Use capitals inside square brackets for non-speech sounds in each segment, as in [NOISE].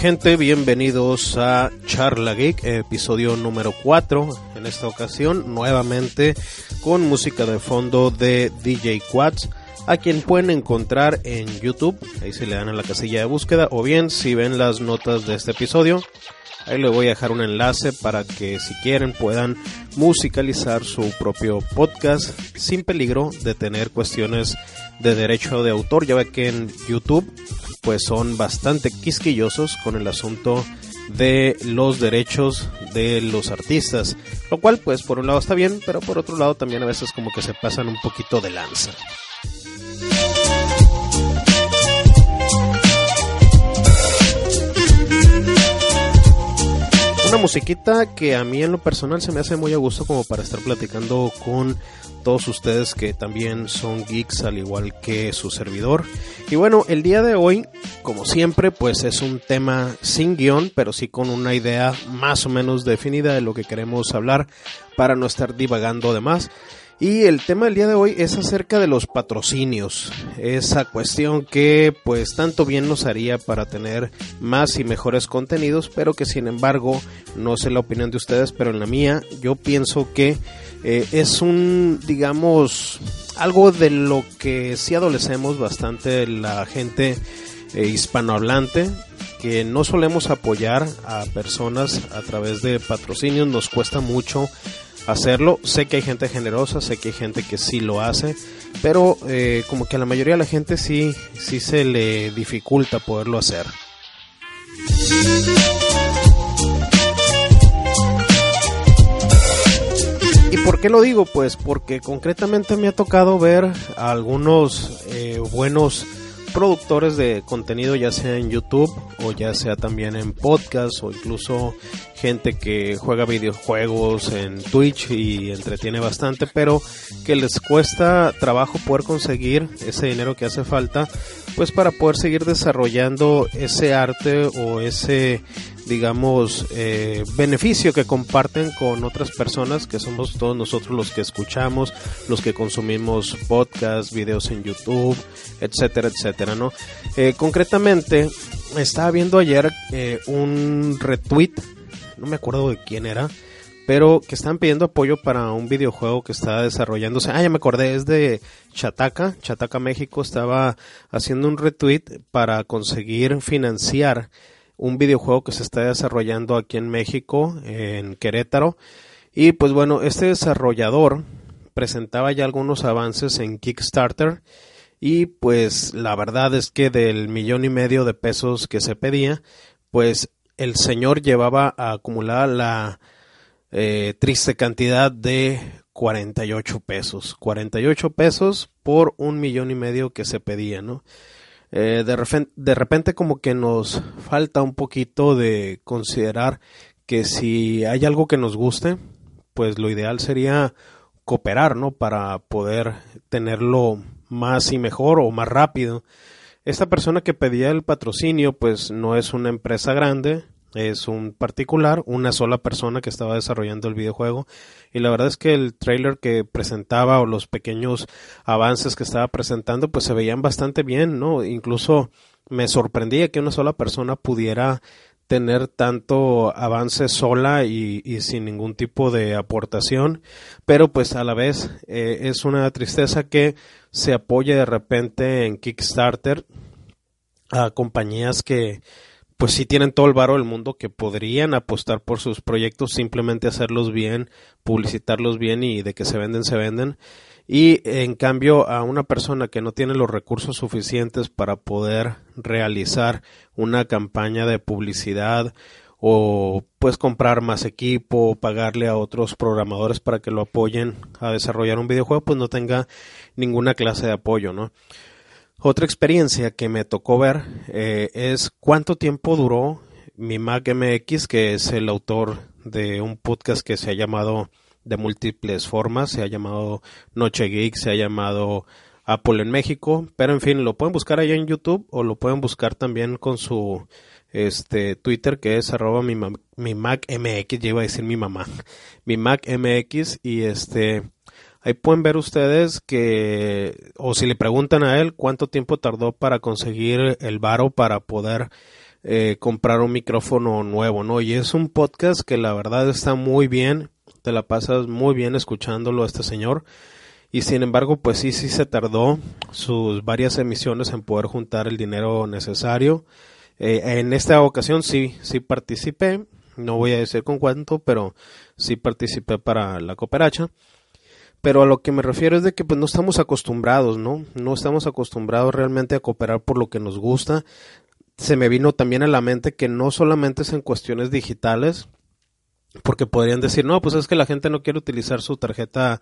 Gente, bienvenidos a Charla Geek, episodio número 4. En esta ocasión, nuevamente con música de fondo de DJ Quads, a quien pueden encontrar en YouTube. Ahí se le dan a la casilla de búsqueda, o bien si ven las notas de este episodio, ahí le voy a dejar un enlace para que si quieren puedan musicalizar su propio podcast sin peligro de tener cuestiones de derecho de autor. Ya ve que en YouTube pues son bastante quisquillosos con el asunto de los derechos de los artistas, lo cual pues por un lado está bien, pero por otro lado también a veces como que se pasan un poquito de lanza. Una musiquita que a mí en lo personal se me hace muy a gusto como para estar platicando con todos ustedes que también son geeks al igual que su servidor. Y bueno, el día de hoy, como siempre, pues es un tema sin guion, pero sí con una idea más o menos definida de lo que queremos hablar para no estar divagando de más. Y el tema del día de hoy es acerca de los patrocinios, esa cuestión que pues tanto bien nos haría para tener más y mejores contenidos, pero que sin embargo, no sé la opinión de ustedes, pero en la mía yo pienso que eh, es un, digamos, algo de lo que sí adolecemos bastante la gente eh, hispanohablante, que no solemos apoyar a personas a través de patrocinios, nos cuesta mucho hacerlo. Sé que hay gente generosa, sé que hay gente que sí lo hace, pero eh, como que a la mayoría de la gente sí, sí se le dificulta poderlo hacer. ¿Y por qué lo digo? Pues porque concretamente me ha tocado ver a algunos eh, buenos productores de contenido, ya sea en YouTube o ya sea también en podcast o incluso gente que juega videojuegos en Twitch y entretiene bastante, pero que les cuesta trabajo poder conseguir ese dinero que hace falta, pues para poder seguir desarrollando ese arte o ese digamos, eh, beneficio que comparten con otras personas, que somos todos nosotros los que escuchamos, los que consumimos podcasts, videos en YouTube, etcétera, etcétera, ¿no? Eh, concretamente, estaba viendo ayer eh, un retweet, no me acuerdo de quién era, pero que están pidiendo apoyo para un videojuego que está desarrollándose. Ah, ya me acordé, es de Chataca. Chataca México estaba haciendo un retweet para conseguir financiar un videojuego que se está desarrollando aquí en México, en Querétaro. Y pues bueno, este desarrollador presentaba ya algunos avances en Kickstarter y pues la verdad es que del millón y medio de pesos que se pedía, pues el señor llevaba a acumular la eh, triste cantidad de 48 pesos. 48 pesos por un millón y medio que se pedía, ¿no? Eh, de, repente, de repente como que nos falta un poquito de considerar que si hay algo que nos guste, pues lo ideal sería cooperar, ¿no? Para poder tenerlo más y mejor o más rápido. Esta persona que pedía el patrocinio, pues no es una empresa grande, es un particular, una sola persona que estaba desarrollando el videojuego y la verdad es que el trailer que presentaba o los pequeños avances que estaba presentando pues se veían bastante bien, ¿no? Incluso me sorprendía que una sola persona pudiera tener tanto avance sola y, sin ningún tipo de aportación, pero pues a la vez eh, es una tristeza que se apoye de repente en Kickstarter a compañías que pues sí tienen todo el varo del mundo que podrían apostar por sus proyectos, simplemente hacerlos bien, publicitarlos bien y de que se venden, se venden. Y en cambio a una persona que no tiene los recursos suficientes para poder realizar una campaña de publicidad o pues comprar más equipo, pagarle a otros programadores para que lo apoyen a desarrollar un videojuego, pues no tenga ninguna clase de apoyo, ¿no? Otra experiencia que me tocó ver eh, es cuánto tiempo duró mi Mac MX, que es el autor de un podcast que se ha llamado de múltiples formas, se ha llamado Noche Geek, se ha llamado Apple en México, pero en fin, lo pueden buscar allá en YouTube o lo pueden buscar también con su este Twitter que es arroba mi, mi Mac MX, ya iba a decir mi mamá, [LAUGHS] mi Mac MX y este Ahí pueden ver ustedes que, o si le preguntan a él cuánto tiempo tardó para conseguir el varo para poder eh, comprar un micrófono nuevo, ¿no? Y es un podcast que la verdad está muy bien, te la pasas muy bien escuchándolo a este señor. Y sin embargo, pues sí, sí se tardó sus varias emisiones en poder juntar el dinero necesario. Eh, en esta ocasión sí, sí participé. No voy a decir con cuánto, pero sí participé para la cooperacha. Pero a lo que me refiero es de que pues no estamos acostumbrados, ¿no? No estamos acostumbrados realmente a cooperar por lo que nos gusta se me vino también a la mente que no solamente es en cuestiones digitales, porque podrían decir, no, pues es que la gente no quiere utilizar su tarjeta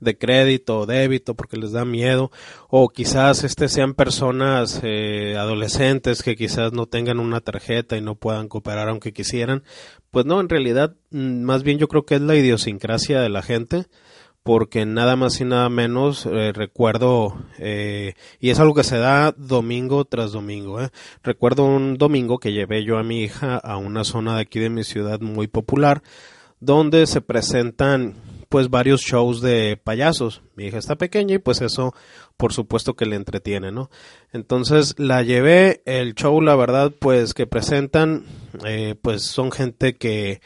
de crédito o débito porque les da miedo, o quizás este sean personas eh, adolescentes que quizás no tengan una tarjeta y no puedan cooperar aunque quisieran. Pues no, en realidad, mm, más bien yo creo que es la idiosincrasia de la gente porque nada más y nada menos eh, recuerdo, eh, y es algo que se da domingo tras domingo, eh. recuerdo un domingo que llevé yo a mi hija a una zona de aquí de mi ciudad muy popular, donde se presentan pues varios shows de payasos. Mi hija está pequeña y pues eso por supuesto que le entretiene, ¿no? Entonces la llevé, el show la verdad pues que presentan pues son gente que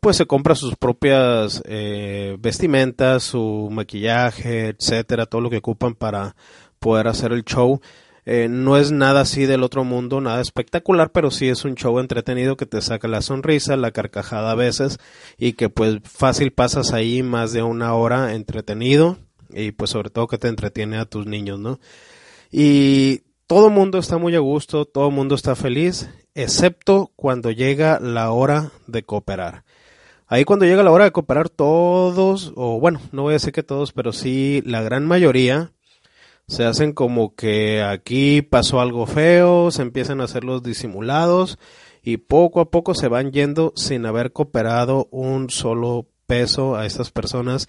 pues se compra sus propias eh, vestimentas, su maquillaje, etcétera, todo lo que ocupan para poder hacer el show. Eh, no es nada así del otro mundo, nada espectacular, pero sí es un show entretenido que te saca la sonrisa, la carcajada a veces y que pues fácil pasas ahí más de una hora entretenido y pues sobre todo que te entretiene a tus niños, ¿no? Y todo mundo está muy a gusto, todo mundo está feliz, excepto cuando llega la hora de cooperar. Ahí cuando llega la hora de cooperar todos, o bueno, no voy a decir que todos, pero sí la gran mayoría, se hacen como que aquí pasó algo feo, se empiezan a hacer los disimulados y poco a poco se van yendo sin haber cooperado un solo peso a estas personas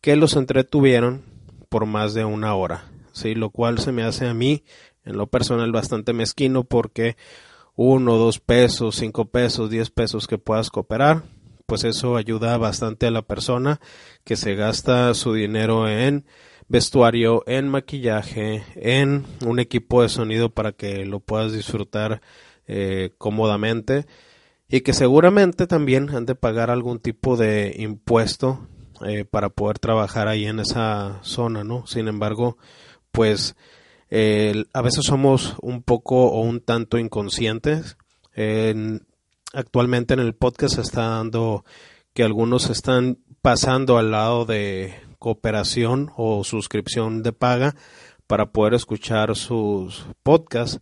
que los entretuvieron por más de una hora. Sí, lo cual se me hace a mí en lo personal bastante mezquino porque uno, dos pesos, cinco pesos, diez pesos que puedas cooperar, pues eso ayuda bastante a la persona que se gasta su dinero en vestuario, en maquillaje, en un equipo de sonido para que lo puedas disfrutar eh, cómodamente y que seguramente también han de pagar algún tipo de impuesto eh, para poder trabajar ahí en esa zona, ¿no? Sin embargo, pues a veces somos un poco o un tanto inconscientes. en actualmente en el podcast se está dando que algunos están pasando al lado de cooperación o suscripción de paga para poder escuchar sus podcasts.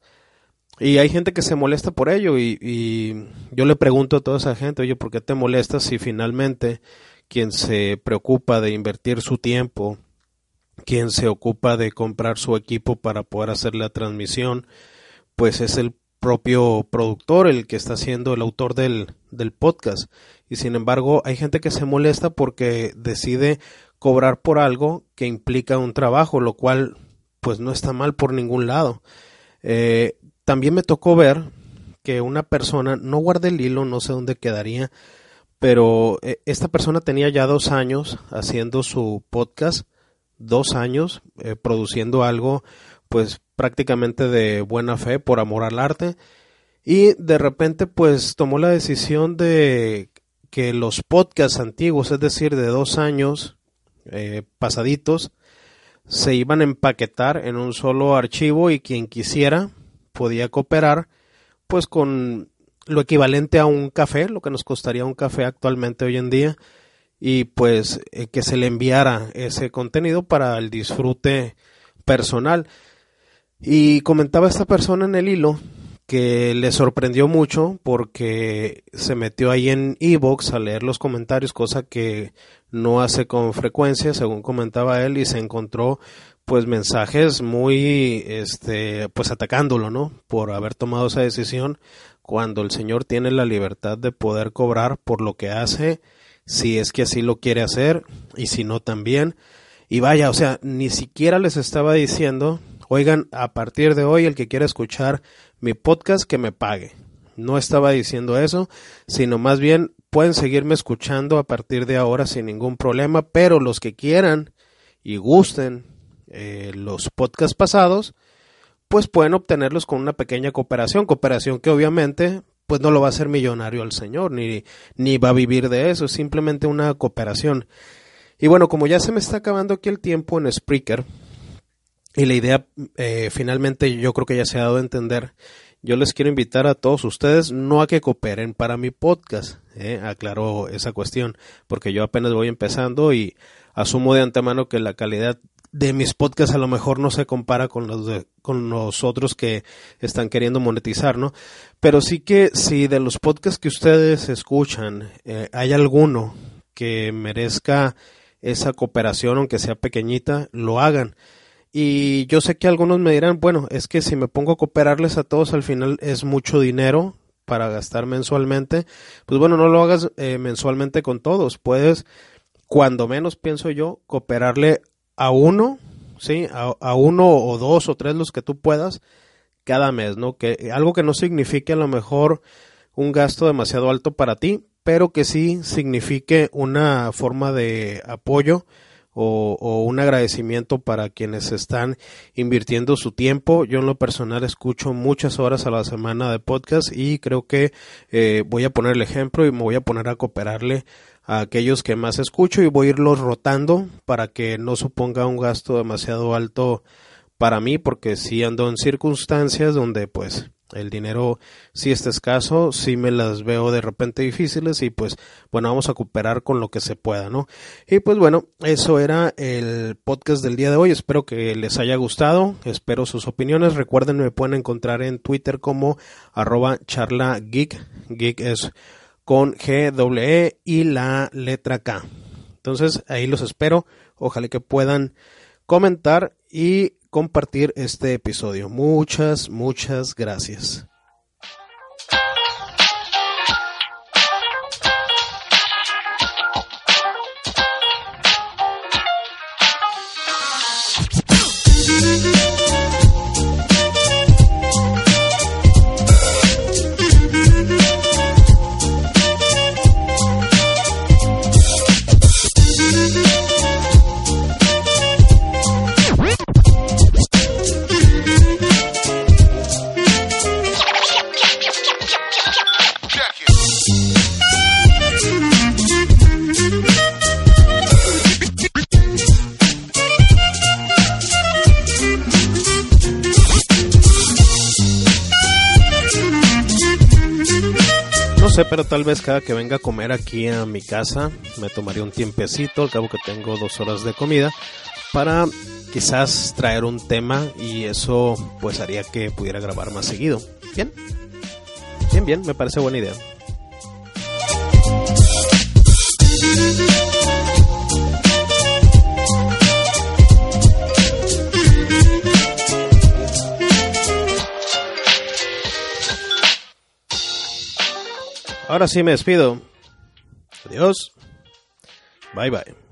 Y hay gente que se molesta por ello y, yo le pregunto a toda esa gente, oye, ¿por qué te molestas si finalmente quien se preocupa de invertir su tiempo, quien se ocupa de comprar su equipo para poder hacer la transmisión, pues es el propio productor el que está siendo el autor del, del podcast. Y sin embargo, hay gente que se molesta porque decide cobrar por algo que implica un trabajo, lo cual pues no está mal por ningún lado. Eh, también me tocó ver que una persona, no guardé el hilo, no sé dónde quedaría, pero eh, esta persona tenía ya dos años haciendo su podcast, dos años eh, produciendo algo pues prácticamente de buena fe por amor al arte y de repente pues tomó la decisión de que los podcasts antiguos, es decir, de dos años eh, pasaditos, se iban a empaquetar en un solo archivo y quien quisiera podía cooperar pues con lo equivalente a un café, lo que nos costaría un café actualmente hoy en día y pues eh, que se le enviara ese contenido para el disfrute personal. Y comentaba esta persona en el hilo que le sorprendió mucho porque se metió ahí en Evox a leer los comentarios, cosa que no hace con frecuencia, según comentaba él, y se encontró pues mensajes muy este pues atacándolo, ¿no? por haber tomado esa decisión cuando el señor tiene la libertad de poder cobrar por lo que hace, si es que así lo quiere hacer y si no también. Y vaya, o sea, ni siquiera les estaba diciendo Oigan, a partir de hoy el que quiera escuchar mi podcast que me pague. No estaba diciendo eso, sino más bien pueden seguirme escuchando a partir de ahora sin ningún problema, pero los que quieran y gusten eh, los podcasts pasados, pues pueden obtenerlos con una pequeña cooperación, cooperación que obviamente pues no lo va a hacer millonario al señor, ni, ni va a vivir de eso, es simplemente una cooperación. Y bueno, como ya se me está acabando aquí el tiempo en Spreaker, y la idea eh, finalmente yo creo que ya se ha dado a entender, yo les quiero invitar a todos ustedes no a que cooperen para mi podcast, eh, aclaro esa cuestión, porque yo apenas voy empezando y asumo de antemano que la calidad de mis podcasts a lo mejor no se compara con los de, con los otros que están queriendo monetizar, ¿no? Pero sí que si de los podcasts que ustedes escuchan eh, hay alguno que merezca esa cooperación, aunque sea pequeñita, lo hagan. Y yo sé que algunos me dirán, bueno, es que si me pongo a cooperarles a todos al final es mucho dinero para gastar mensualmente. Pues bueno, no lo hagas eh, mensualmente con todos. Puedes, cuando menos pienso yo, cooperarle a uno, ¿sí? A, uno o dos o tres los que tú puedas cada mes, ¿no? Que algo que no signifique a lo mejor un gasto demasiado alto para ti, pero que sí signifique una forma de apoyo o, un agradecimiento para quienes están invirtiendo su tiempo. Yo en lo personal escucho muchas horas a la semana de podcast y creo que eh, voy a poner el ejemplo y me voy a poner a cooperarle a aquellos que más escucho y voy a irlos rotando para que no suponga un gasto demasiado alto para mí porque si ando en circunstancias donde pues el dinero si está escaso, si me las veo de repente difíciles y pues bueno, vamos a cooperar con lo que se pueda, ¿no? Y pues bueno, eso era el podcast del día de hoy, espero que les haya gustado, espero sus opiniones, recuerden me pueden encontrar en Twitter como arroba charla geek, geek es con G, E y la letra K. Entonces ahí los espero. Ojalá que puedan comentar y compartir este episodio. Muchas, muchas gracias. Sé, pero tal vez cada que venga a comer aquí a mi casa me tomaría un tiempecito, al cabo que tengo dos horas de comida, para quizás traer un tema y eso pues haría que pudiera grabar más seguido. Bien, bien, bien, me parece buena idea. Ahora sí me despido. Adiós. Bye bye.